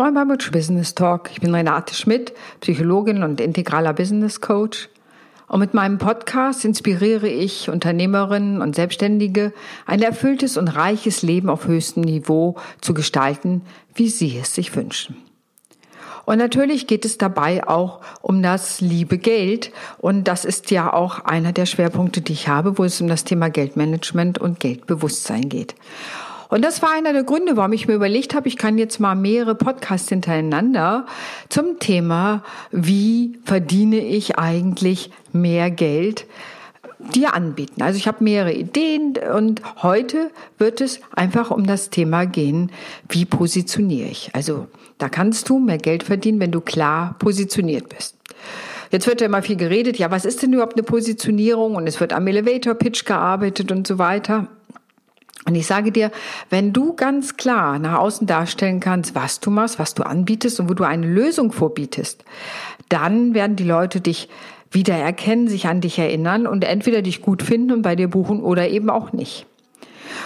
Moin beim Business Talk. Ich bin Renate Schmidt, Psychologin und integraler Business Coach. Und mit meinem Podcast inspiriere ich Unternehmerinnen und Selbstständige, ein erfülltes und reiches Leben auf höchstem Niveau zu gestalten, wie sie es sich wünschen. Und natürlich geht es dabei auch um das liebe Geld. Und das ist ja auch einer der Schwerpunkte, die ich habe, wo es um das Thema Geldmanagement und Geldbewusstsein geht. Und das war einer der Gründe, warum ich mir überlegt habe, ich kann jetzt mal mehrere Podcasts hintereinander zum Thema, wie verdiene ich eigentlich mehr Geld dir anbieten. Also ich habe mehrere Ideen und heute wird es einfach um das Thema gehen, wie positioniere ich. Also da kannst du mehr Geld verdienen, wenn du klar positioniert bist. Jetzt wird ja immer viel geredet, ja, was ist denn überhaupt eine Positionierung? Und es wird am Elevator Pitch gearbeitet und so weiter. Und ich sage dir, wenn du ganz klar nach außen darstellen kannst, was du machst, was du anbietest und wo du eine Lösung vorbietest, dann werden die Leute dich wieder erkennen, sich an dich erinnern und entweder dich gut finden und bei dir buchen oder eben auch nicht.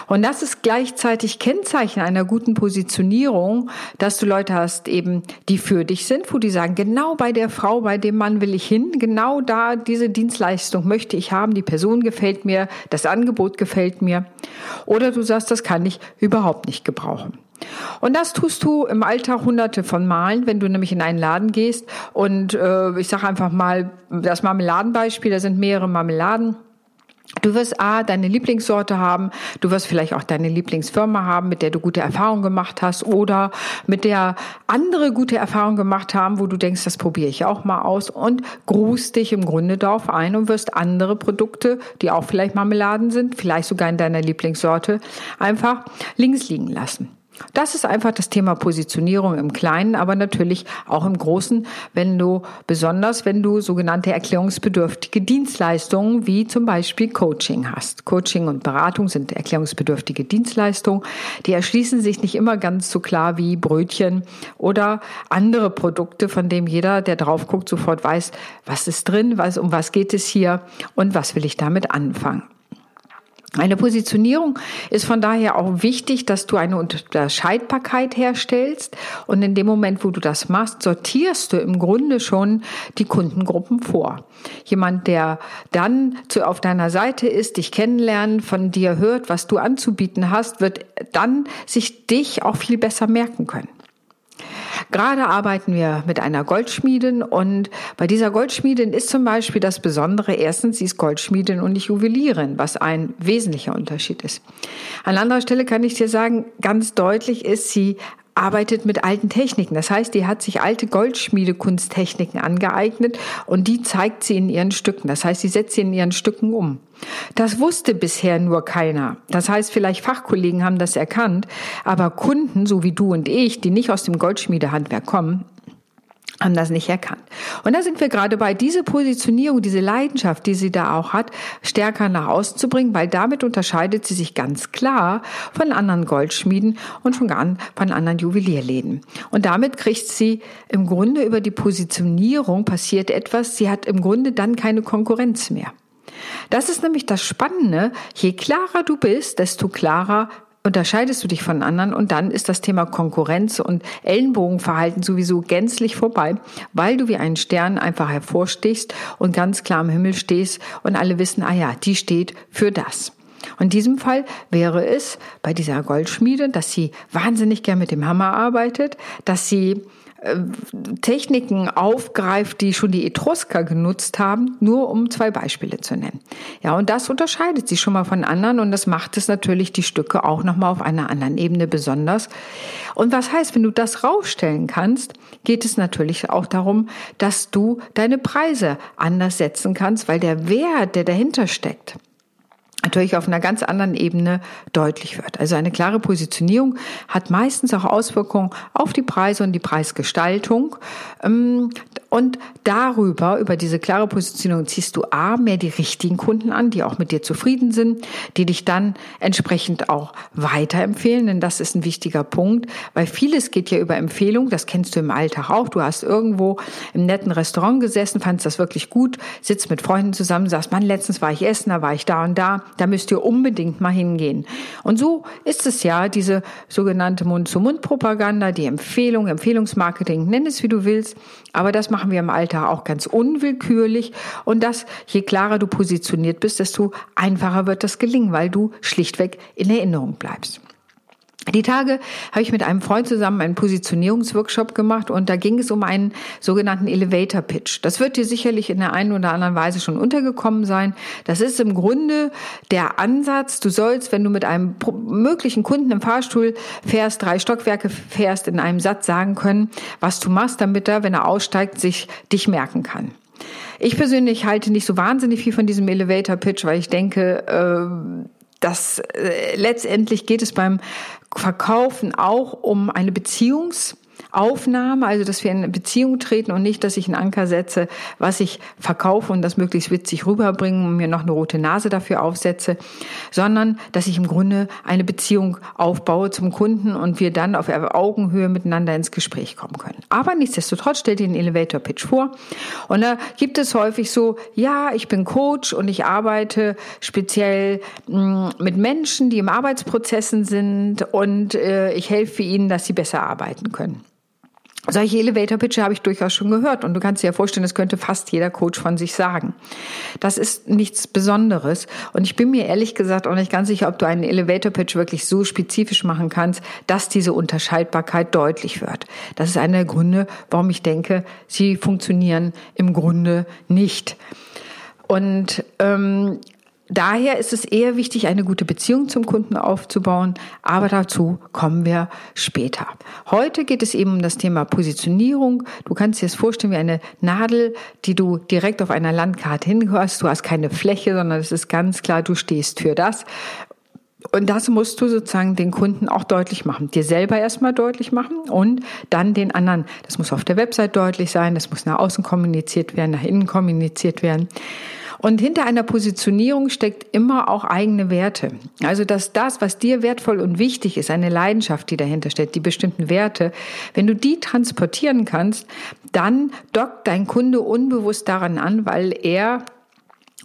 Und das ist gleichzeitig Kennzeichen einer guten Positionierung, dass du Leute hast eben, die für dich sind, wo die sagen, genau bei der Frau, bei dem Mann will ich hin, genau da diese Dienstleistung möchte ich haben, die Person gefällt mir, das Angebot gefällt mir. Oder du sagst, das kann ich überhaupt nicht gebrauchen. Und das tust du im Alltag hunderte von Malen, wenn du nämlich in einen Laden gehst und äh, ich sage einfach mal das Marmeladenbeispiel, da sind mehrere Marmeladen Du wirst A, deine Lieblingssorte haben, du wirst vielleicht auch deine Lieblingsfirma haben, mit der du gute Erfahrungen gemacht hast oder mit der andere gute Erfahrungen gemacht haben, wo du denkst, das probiere ich auch mal aus und grußt dich im Grunde darauf ein und wirst andere Produkte, die auch vielleicht Marmeladen sind, vielleicht sogar in deiner Lieblingssorte, einfach links liegen lassen. Das ist einfach das Thema Positionierung im Kleinen, aber natürlich auch im Großen, wenn du, besonders wenn du sogenannte erklärungsbedürftige Dienstleistungen wie zum Beispiel Coaching hast. Coaching und Beratung sind erklärungsbedürftige Dienstleistungen. Die erschließen sich nicht immer ganz so klar wie Brötchen oder andere Produkte, von dem jeder, der drauf guckt, sofort weiß, was ist drin, was, um was geht es hier und was will ich damit anfangen. Eine Positionierung ist von daher auch wichtig, dass du eine Unterscheidbarkeit herstellst. Und in dem Moment, wo du das machst, sortierst du im Grunde schon die Kundengruppen vor. Jemand, der dann zu, auf deiner Seite ist, dich kennenlernen, von dir hört, was du anzubieten hast, wird dann sich dich auch viel besser merken können. Gerade arbeiten wir mit einer Goldschmiedin und bei dieser Goldschmiedin ist zum Beispiel das Besondere, erstens, sie ist Goldschmiedin und nicht Juwelierin, was ein wesentlicher Unterschied ist. An anderer Stelle kann ich dir sagen, ganz deutlich ist, sie arbeitet mit alten Techniken. Das heißt, die hat sich alte Goldschmiedekunsttechniken angeeignet und die zeigt sie in ihren Stücken. Das heißt, sie setzt sie in ihren Stücken um. Das wusste bisher nur keiner. Das heißt, vielleicht Fachkollegen haben das erkannt, aber Kunden, so wie du und ich, die nicht aus dem Goldschmiedehandwerk kommen, haben das nicht erkannt. Und da sind wir gerade bei, diese Positionierung, diese Leidenschaft, die sie da auch hat, stärker nach außen zu bringen, weil damit unterscheidet sie sich ganz klar von anderen Goldschmieden und gar von anderen Juwelierläden. Und damit kriegt sie im Grunde über die Positionierung passiert etwas, sie hat im Grunde dann keine Konkurrenz mehr. Das ist nämlich das Spannende. Je klarer du bist, desto klarer unterscheidest du dich von anderen und dann ist das Thema Konkurrenz und Ellenbogenverhalten sowieso gänzlich vorbei, weil du wie ein Stern einfach hervorstichst und ganz klar im Himmel stehst und alle wissen, ah ja, die steht für das. In diesem Fall wäre es bei dieser Goldschmiede, dass sie wahnsinnig gern mit dem Hammer arbeitet, dass sie Techniken aufgreift, die schon die Etrusker genutzt haben, nur um zwei Beispiele zu nennen. Ja, und das unterscheidet sie schon mal von anderen und das macht es natürlich die Stücke auch nochmal auf einer anderen Ebene besonders. Und was heißt, wenn du das rausstellen kannst, geht es natürlich auch darum, dass du deine Preise anders setzen kannst, weil der Wert, der dahinter steckt, natürlich auf einer ganz anderen Ebene deutlich wird. Also eine klare Positionierung hat meistens auch Auswirkungen auf die Preise und die Preisgestaltung. Und darüber, über diese klare Positionierung, ziehst du A, mehr die richtigen Kunden an, die auch mit dir zufrieden sind, die dich dann entsprechend auch weiterempfehlen, denn das ist ein wichtiger Punkt, weil vieles geht ja über Empfehlung, das kennst du im Alltag auch. Du hast irgendwo im netten Restaurant gesessen, fandst das wirklich gut, sitzt mit Freunden zusammen, sagst, Mann, letztens war ich essen, da war ich da und da, da müsst ihr unbedingt mal hingehen. Und so ist es ja, diese sogenannte Mund-zu-Mund-Propaganda, die Empfehlung, Empfehlungsmarketing, nenn es wie du willst, aber das machen wir im Alltag auch ganz unwillkürlich. Und das, je klarer du positioniert bist, desto einfacher wird das gelingen, weil du schlichtweg in Erinnerung bleibst. Die Tage habe ich mit einem Freund zusammen einen Positionierungsworkshop gemacht und da ging es um einen sogenannten Elevator Pitch. Das wird dir sicherlich in der einen oder anderen Weise schon untergekommen sein. Das ist im Grunde der Ansatz, du sollst, wenn du mit einem möglichen Kunden im Fahrstuhl fährst, drei Stockwerke fährst, in einem Satz sagen können, was du machst, damit er, wenn er aussteigt, sich dich merken kann. Ich persönlich halte nicht so wahnsinnig viel von diesem Elevator Pitch, weil ich denke, äh, dass äh, letztendlich geht es beim Verkaufen auch um eine Beziehungs- Aufnahme, also dass wir in eine Beziehung treten und nicht, dass ich einen Anker setze, was ich verkaufe und das möglichst witzig rüberbringe und mir noch eine rote Nase dafür aufsetze, sondern dass ich im Grunde eine Beziehung aufbaue zum Kunden und wir dann auf Augenhöhe miteinander ins Gespräch kommen können. Aber nichtsdestotrotz stellt ihr den Elevator Pitch vor und da gibt es häufig so, ja, ich bin Coach und ich arbeite speziell mm, mit Menschen, die im Arbeitsprozessen sind und äh, ich helfe ihnen, dass sie besser arbeiten können. Solche Elevator-Pitche habe ich durchaus schon gehört und du kannst dir ja vorstellen, das könnte fast jeder Coach von sich sagen. Das ist nichts Besonderes und ich bin mir ehrlich gesagt auch nicht ganz sicher, ob du einen Elevator-Pitch wirklich so spezifisch machen kannst, dass diese Unterscheidbarkeit deutlich wird. Das ist einer der Gründe, warum ich denke, sie funktionieren im Grunde nicht. Und ähm, Daher ist es eher wichtig, eine gute Beziehung zum Kunden aufzubauen, aber dazu kommen wir später. Heute geht es eben um das Thema Positionierung. Du kannst dir das vorstellen wie eine Nadel, die du direkt auf einer Landkarte hingehörst. Du hast keine Fläche, sondern es ist ganz klar, du stehst für das. Und das musst du sozusagen den Kunden auch deutlich machen. Dir selber erstmal deutlich machen und dann den anderen. Das muss auf der Website deutlich sein, das muss nach außen kommuniziert werden, nach innen kommuniziert werden. Und hinter einer Positionierung steckt immer auch eigene Werte. Also dass das, was dir wertvoll und wichtig ist, eine Leidenschaft, die dahinter steht, die bestimmten Werte, wenn du die transportieren kannst, dann dockt dein Kunde unbewusst daran an, weil er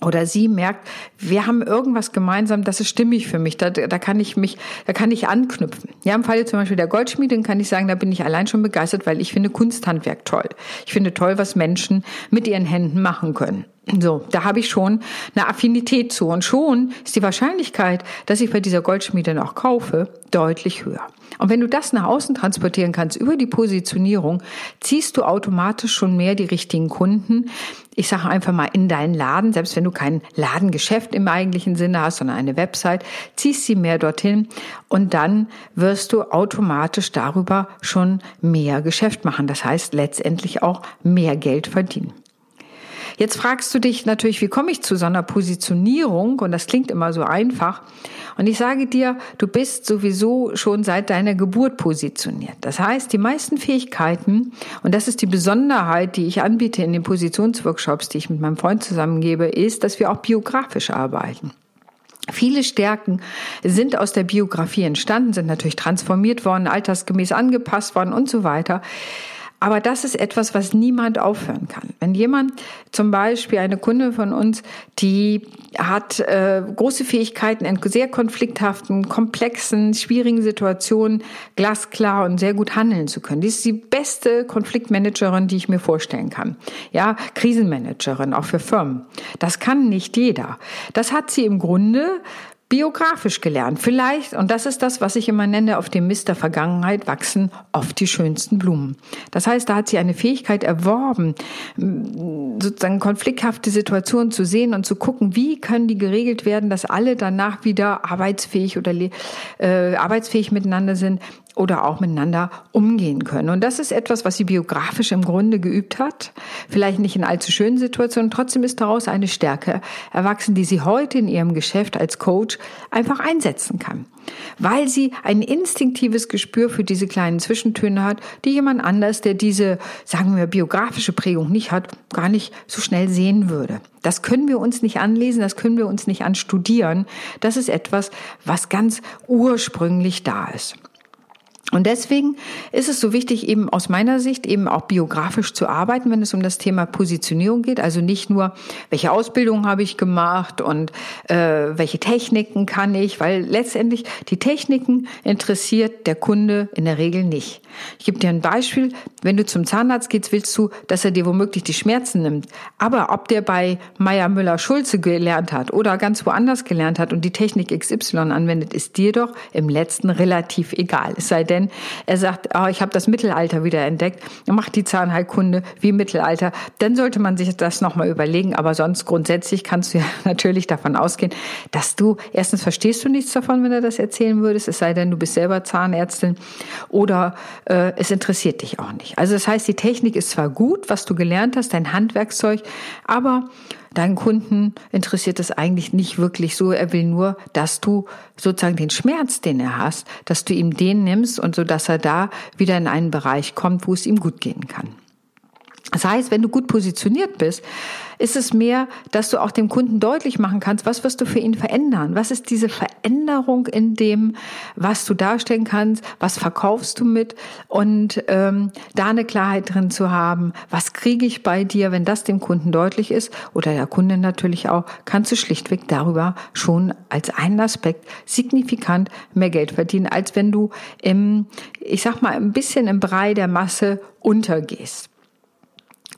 oder sie merkt, wir haben irgendwas gemeinsam, das ist stimmig für mich, da, da kann ich mich, da kann ich anknüpfen. Ja, im Falle zum Beispiel der Goldschmiedin kann ich sagen, da bin ich allein schon begeistert, weil ich finde Kunsthandwerk toll. Ich finde toll, was Menschen mit ihren Händen machen können. So, da habe ich schon eine Affinität zu und schon ist die Wahrscheinlichkeit, dass ich bei dieser Goldschmiede auch kaufe, deutlich höher. Und wenn du das nach außen transportieren kannst über die Positionierung, ziehst du automatisch schon mehr die richtigen Kunden. Ich sage einfach mal in deinen Laden, selbst wenn du kein Ladengeschäft im eigentlichen Sinne hast, sondern eine Website, ziehst sie mehr dorthin und dann wirst du automatisch darüber schon mehr Geschäft machen. Das heißt letztendlich auch mehr Geld verdienen. Jetzt fragst du dich natürlich, wie komme ich zu so einer Positionierung? Und das klingt immer so einfach. Und ich sage dir, du bist sowieso schon seit deiner Geburt positioniert. Das heißt, die meisten Fähigkeiten, und das ist die Besonderheit, die ich anbiete in den Positionsworkshops, die ich mit meinem Freund zusammengebe, ist, dass wir auch biografisch arbeiten. Viele Stärken sind aus der Biografie entstanden, sind natürlich transformiert worden, altersgemäß angepasst worden und so weiter. Aber das ist etwas, was niemand aufhören kann. Wenn jemand zum Beispiel eine Kunde von uns, die hat äh, große Fähigkeiten in sehr konflikthaften, komplexen, schwierigen Situationen glasklar und sehr gut handeln zu können. Die ist die beste Konfliktmanagerin, die ich mir vorstellen kann. Ja, Krisenmanagerin auch für Firmen. Das kann nicht jeder. Das hat sie im Grunde biografisch gelernt. Vielleicht, und das ist das, was ich immer nenne, auf dem Mist der Vergangenheit wachsen oft die schönsten Blumen. Das heißt, da hat sie eine Fähigkeit erworben, sozusagen konflikthafte Situationen zu sehen und zu gucken, wie können die geregelt werden, dass alle danach wieder arbeitsfähig oder äh, arbeitsfähig miteinander sind oder auch miteinander umgehen können. Und das ist etwas, was sie biografisch im Grunde geübt hat. Vielleicht nicht in allzu schönen Situationen. Trotzdem ist daraus eine Stärke erwachsen, die sie heute in ihrem Geschäft als Coach einfach einsetzen kann. Weil sie ein instinktives Gespür für diese kleinen Zwischentöne hat, die jemand anders, der diese, sagen wir, biografische Prägung nicht hat, gar nicht so schnell sehen würde. Das können wir uns nicht anlesen, das können wir uns nicht anstudieren. Das ist etwas, was ganz ursprünglich da ist. Und deswegen ist es so wichtig, eben aus meiner Sicht eben auch biografisch zu arbeiten, wenn es um das Thema Positionierung geht. Also nicht nur, welche Ausbildung habe ich gemacht und äh, welche Techniken kann ich, weil letztendlich die Techniken interessiert der Kunde in der Regel nicht. Ich gebe dir ein Beispiel. Wenn du zum Zahnarzt gehst, willst du, dass er dir womöglich die Schmerzen nimmt. Aber ob der bei Meier Müller Schulze gelernt hat oder ganz woanders gelernt hat und die Technik XY anwendet, ist dir doch im letzten relativ egal. Es sei denn, denn er sagt, oh, ich habe das Mittelalter wieder entdeckt, macht die Zahnheilkunde wie Mittelalter, dann sollte man sich das nochmal überlegen. Aber sonst grundsätzlich kannst du ja natürlich davon ausgehen, dass du, erstens verstehst du nichts davon, wenn du das erzählen würdest, es sei denn, du bist selber Zahnärztin oder äh, es interessiert dich auch nicht. Also das heißt, die Technik ist zwar gut, was du gelernt hast, dein Handwerkszeug, aber Deinen Kunden interessiert es eigentlich nicht wirklich so. Er will nur, dass du sozusagen den Schmerz, den er hast, dass du ihm den nimmst und so, dass er da wieder in einen Bereich kommt, wo es ihm gut gehen kann. Das heißt, wenn du gut positioniert bist, ist es mehr, dass du auch dem Kunden deutlich machen kannst, was wirst du für ihn verändern? Was ist diese Veränderung in dem, was du darstellen kannst? Was verkaufst du mit? Und ähm, da eine Klarheit drin zu haben, was kriege ich bei dir, wenn das dem Kunden deutlich ist oder der Kunde natürlich auch, kannst du schlichtweg darüber schon als einen Aspekt signifikant mehr Geld verdienen, als wenn du im, ich sag mal, ein bisschen im Brei der Masse untergehst.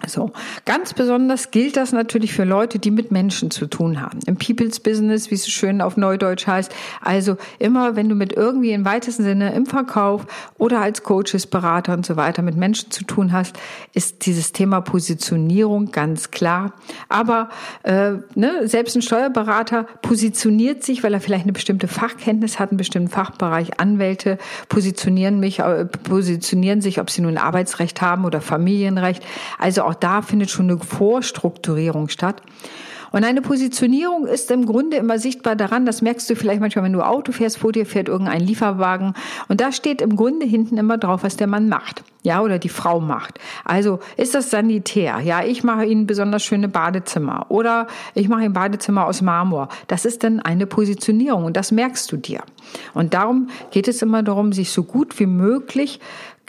So, ganz besonders gilt das natürlich für Leute, die mit Menschen zu tun haben. Im People's Business, wie es so schön auf Neudeutsch heißt. Also immer, wenn du mit irgendwie im weitesten Sinne im Verkauf oder als Coaches, Berater und so weiter mit Menschen zu tun hast, ist dieses Thema Positionierung ganz klar. Aber äh, ne, selbst ein Steuerberater positioniert sich, weil er vielleicht eine bestimmte Fachkenntnis hat, einen bestimmten Fachbereich. Anwälte positionieren mich, äh, positionieren sich, ob sie nun Arbeitsrecht haben oder Familienrecht. Also auch da findet schon eine Vorstrukturierung statt. Und eine Positionierung ist im Grunde immer sichtbar daran, das merkst du vielleicht manchmal, wenn du Auto fährst, vor dir fährt irgendein Lieferwagen und da steht im Grunde hinten immer drauf, was der Mann macht. Ja, oder die Frau macht. Also ist das sanitär? Ja, ich mache Ihnen besonders schöne Badezimmer oder ich mache Ihnen Badezimmer aus Marmor. Das ist dann eine Positionierung und das merkst du dir. Und darum geht es immer darum, sich so gut wie möglich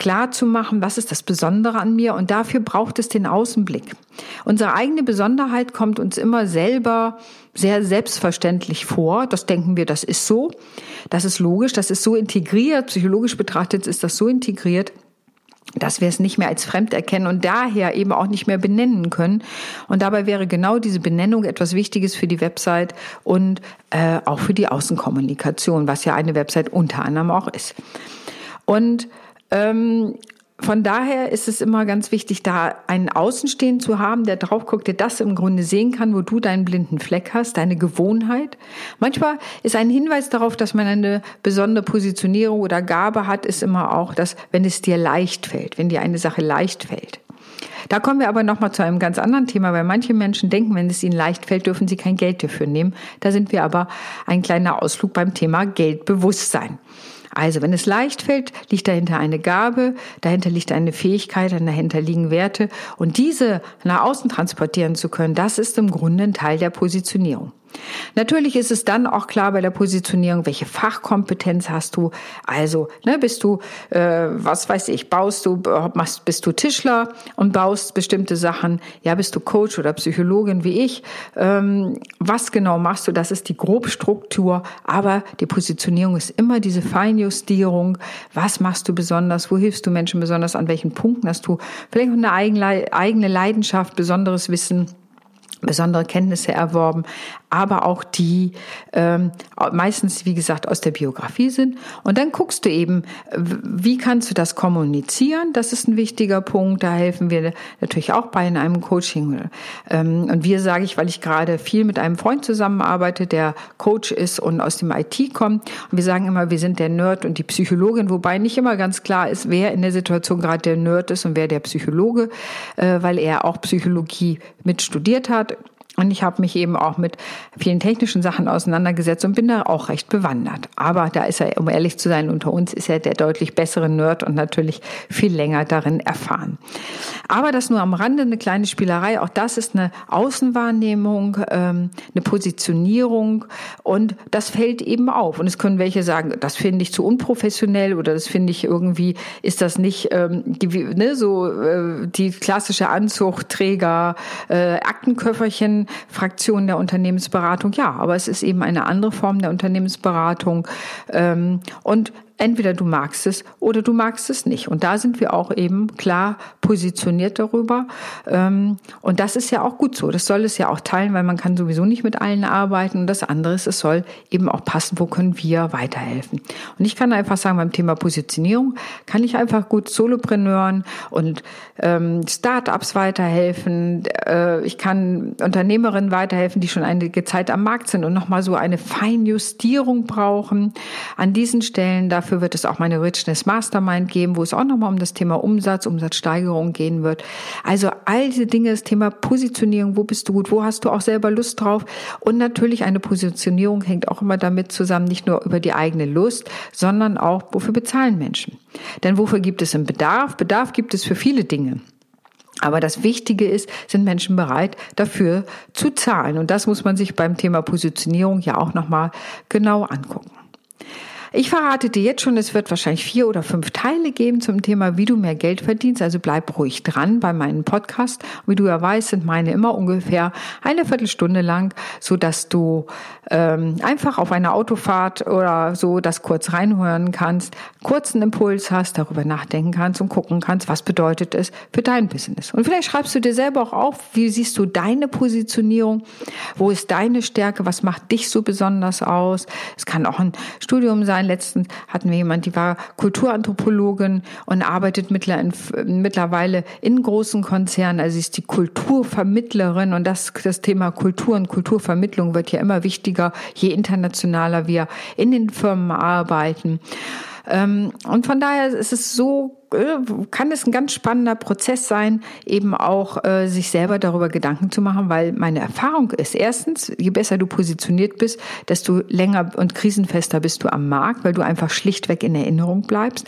klar zu machen, was ist das Besondere an mir und dafür braucht es den Außenblick. Unsere eigene Besonderheit kommt uns immer selber sehr selbstverständlich vor. Das denken wir, das ist so. Das ist logisch, das ist so integriert. Psychologisch betrachtet ist das so integriert, dass wir es nicht mehr als fremd erkennen und daher eben auch nicht mehr benennen können. Und dabei wäre genau diese Benennung etwas Wichtiges für die Website und äh, auch für die Außenkommunikation, was ja eine Website unter anderem auch ist. Und ähm, von daher ist es immer ganz wichtig, da einen Außenstehen zu haben, der drauf guckt, der das im Grunde sehen kann, wo du deinen blinden Fleck hast, deine Gewohnheit. Manchmal ist ein Hinweis darauf, dass man eine besondere Positionierung oder Gabe hat, ist immer auch, dass wenn es dir leicht fällt, wenn dir eine Sache leicht fällt. Da kommen wir aber nochmal zu einem ganz anderen Thema, weil manche Menschen denken, wenn es ihnen leicht fällt, dürfen sie kein Geld dafür nehmen. Da sind wir aber ein kleiner Ausflug beim Thema Geldbewusstsein. Also, wenn es leicht fällt, liegt dahinter eine Gabe, dahinter liegt eine Fähigkeit, dahinter liegen Werte. Und diese nach außen transportieren zu können, das ist im Grunde ein Teil der Positionierung. Natürlich ist es dann auch klar bei der Positionierung, welche Fachkompetenz hast du. Also ne, bist du, äh, was weiß ich, baust du, machst, bist du Tischler und baust bestimmte Sachen. Ja, bist du Coach oder Psychologin wie ich. Ähm, was genau machst du? Das ist die Grobstruktur. Aber die Positionierung ist immer diese Feinjustierung. Was machst du besonders? Wo hilfst du Menschen besonders? An welchen Punkten hast du vielleicht eine eigene Leidenschaft, besonderes Wissen? besondere Kenntnisse erworben, aber auch die ähm, meistens, wie gesagt, aus der Biografie sind. Und dann guckst du eben, wie kannst du das kommunizieren? Das ist ein wichtiger Punkt. Da helfen wir natürlich auch bei in einem Coaching. Ähm, und wir sage ich, weil ich gerade viel mit einem Freund zusammenarbeite, der Coach ist und aus dem IT kommt. Und wir sagen immer, wir sind der Nerd und die Psychologin, wobei nicht immer ganz klar ist, wer in der Situation gerade der Nerd ist und wer der Psychologe, äh, weil er auch Psychologie mit studiert hat und ich habe mich eben auch mit vielen technischen Sachen auseinandergesetzt und bin da auch recht bewandert. Aber da ist er, um ehrlich zu sein, unter uns ist er der deutlich bessere Nerd und natürlich viel länger darin erfahren. Aber das nur am Rande eine kleine Spielerei. Auch das ist eine Außenwahrnehmung, ähm, eine Positionierung und das fällt eben auf. Und es können welche sagen, das finde ich zu unprofessionell oder das finde ich irgendwie, ist das nicht ähm, ne, so äh, die klassische Anzugträger, äh, Aktenköfferchen Fraktion der Unternehmensberatung. Ja, aber es ist eben eine andere Form der Unternehmensberatung. Ähm, und Entweder du magst es oder du magst es nicht. Und da sind wir auch eben klar positioniert darüber. Ähm, und das ist ja auch gut so. Das soll es ja auch teilen, weil man kann sowieso nicht mit allen arbeiten. Und das andere ist, es soll eben auch passen, wo können wir weiterhelfen. Und ich kann einfach sagen, beim Thema Positionierung kann ich einfach gut Solopreneuren und ähm, Startups weiterhelfen. Äh, ich kann Unternehmerinnen weiterhelfen, die schon einige Zeit am Markt sind und nochmal so eine Feinjustierung brauchen. An diesen Stellen, da Dafür wird es auch meine Richness Mastermind geben, wo es auch nochmal um das Thema Umsatz, Umsatzsteigerung gehen wird. Also all diese Dinge, das Thema Positionierung, wo bist du gut, wo hast du auch selber Lust drauf? Und natürlich eine Positionierung hängt auch immer damit zusammen, nicht nur über die eigene Lust, sondern auch, wofür bezahlen Menschen? Denn wofür gibt es einen Bedarf? Bedarf gibt es für viele Dinge. Aber das Wichtige ist, sind Menschen bereit, dafür zu zahlen? Und das muss man sich beim Thema Positionierung ja auch nochmal genau angucken. Ich verrate dir jetzt schon, es wird wahrscheinlich vier oder fünf Teile geben zum Thema, wie du mehr Geld verdienst. Also bleib ruhig dran bei meinem Podcast. Wie du ja weißt, sind meine immer ungefähr eine Viertelstunde lang, so dass du ähm, einfach auf einer Autofahrt oder so das kurz reinhören kannst, kurzen Impuls hast, darüber nachdenken kannst und gucken kannst, was bedeutet es für dein Business. Und vielleicht schreibst du dir selber auch auf, wie siehst du deine Positionierung, wo ist deine Stärke, was macht dich so besonders aus. Es kann auch ein Studium sein, Letztens hatten wir jemand, die war Kulturanthropologin und arbeitet mittlerweile in großen Konzernen. Also sie ist die Kulturvermittlerin und das, das Thema Kultur und Kulturvermittlung wird ja immer wichtiger, je internationaler wir in den Firmen arbeiten. Ähm, und von daher ist es so äh, kann es ein ganz spannender Prozess sein, eben auch äh, sich selber darüber Gedanken zu machen, weil meine Erfahrung ist, erstens, je besser du positioniert bist, desto länger und krisenfester bist du am Markt, weil du einfach schlichtweg in Erinnerung bleibst.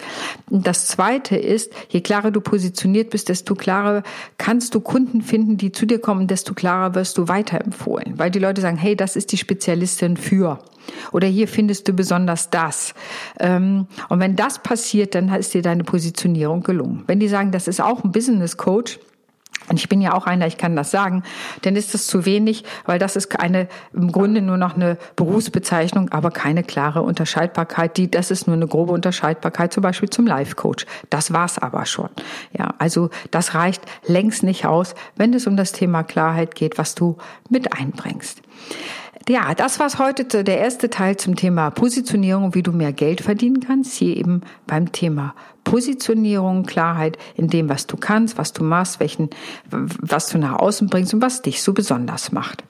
Und das Zweite ist, je klarer du positioniert bist, desto klarer kannst du Kunden finden, die zu dir kommen, desto klarer wirst du weiterempfohlen, weil die Leute sagen, hey, das ist die Spezialistin für. Oder hier findest du besonders das. Ähm, und wenn das passiert, dann ist dir deine Positionierung gelungen. Wenn die sagen, das ist auch ein Business Coach, und ich bin ja auch einer, ich kann das sagen, dann ist das zu wenig, weil das ist eine, im Grunde nur noch eine Berufsbezeichnung, aber keine klare Unterscheidbarkeit. Die, das ist nur eine grobe Unterscheidbarkeit, zum Beispiel zum Life Coach. Das war's aber schon. Ja, also das reicht längst nicht aus, wenn es um das Thema Klarheit geht, was du mit einbringst. Ja, das war's heute der erste Teil zum Thema Positionierung, wie du mehr Geld verdienen kannst. Hier eben beim Thema Positionierung, Klarheit in dem, was du kannst, was du machst, welchen, was du nach außen bringst und was dich so besonders macht.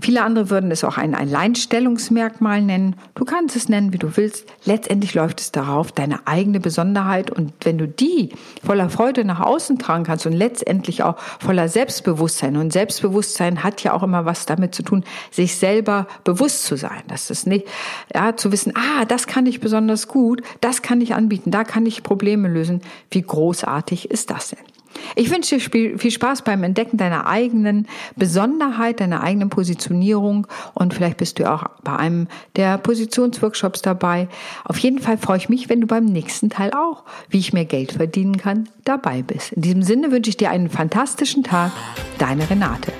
Viele andere würden es auch ein Alleinstellungsmerkmal nennen. Du kannst es nennen, wie du willst. Letztendlich läuft es darauf, deine eigene Besonderheit. Und wenn du die voller Freude nach außen tragen kannst und letztendlich auch voller Selbstbewusstsein. Und Selbstbewusstsein hat ja auch immer was damit zu tun, sich selber bewusst zu sein. Das ist nicht, ja, zu wissen, ah, das kann ich besonders gut, das kann ich anbieten, da kann ich Probleme lösen. Wie großartig ist das denn? Ich wünsche dir viel Spaß beim Entdecken deiner eigenen Besonderheit, deiner eigenen Positionierung und vielleicht bist du auch bei einem der Positionsworkshops dabei. Auf jeden Fall freue ich mich, wenn du beim nächsten Teil auch, wie ich mehr Geld verdienen kann, dabei bist. In diesem Sinne wünsche ich dir einen fantastischen Tag. Deine Renate.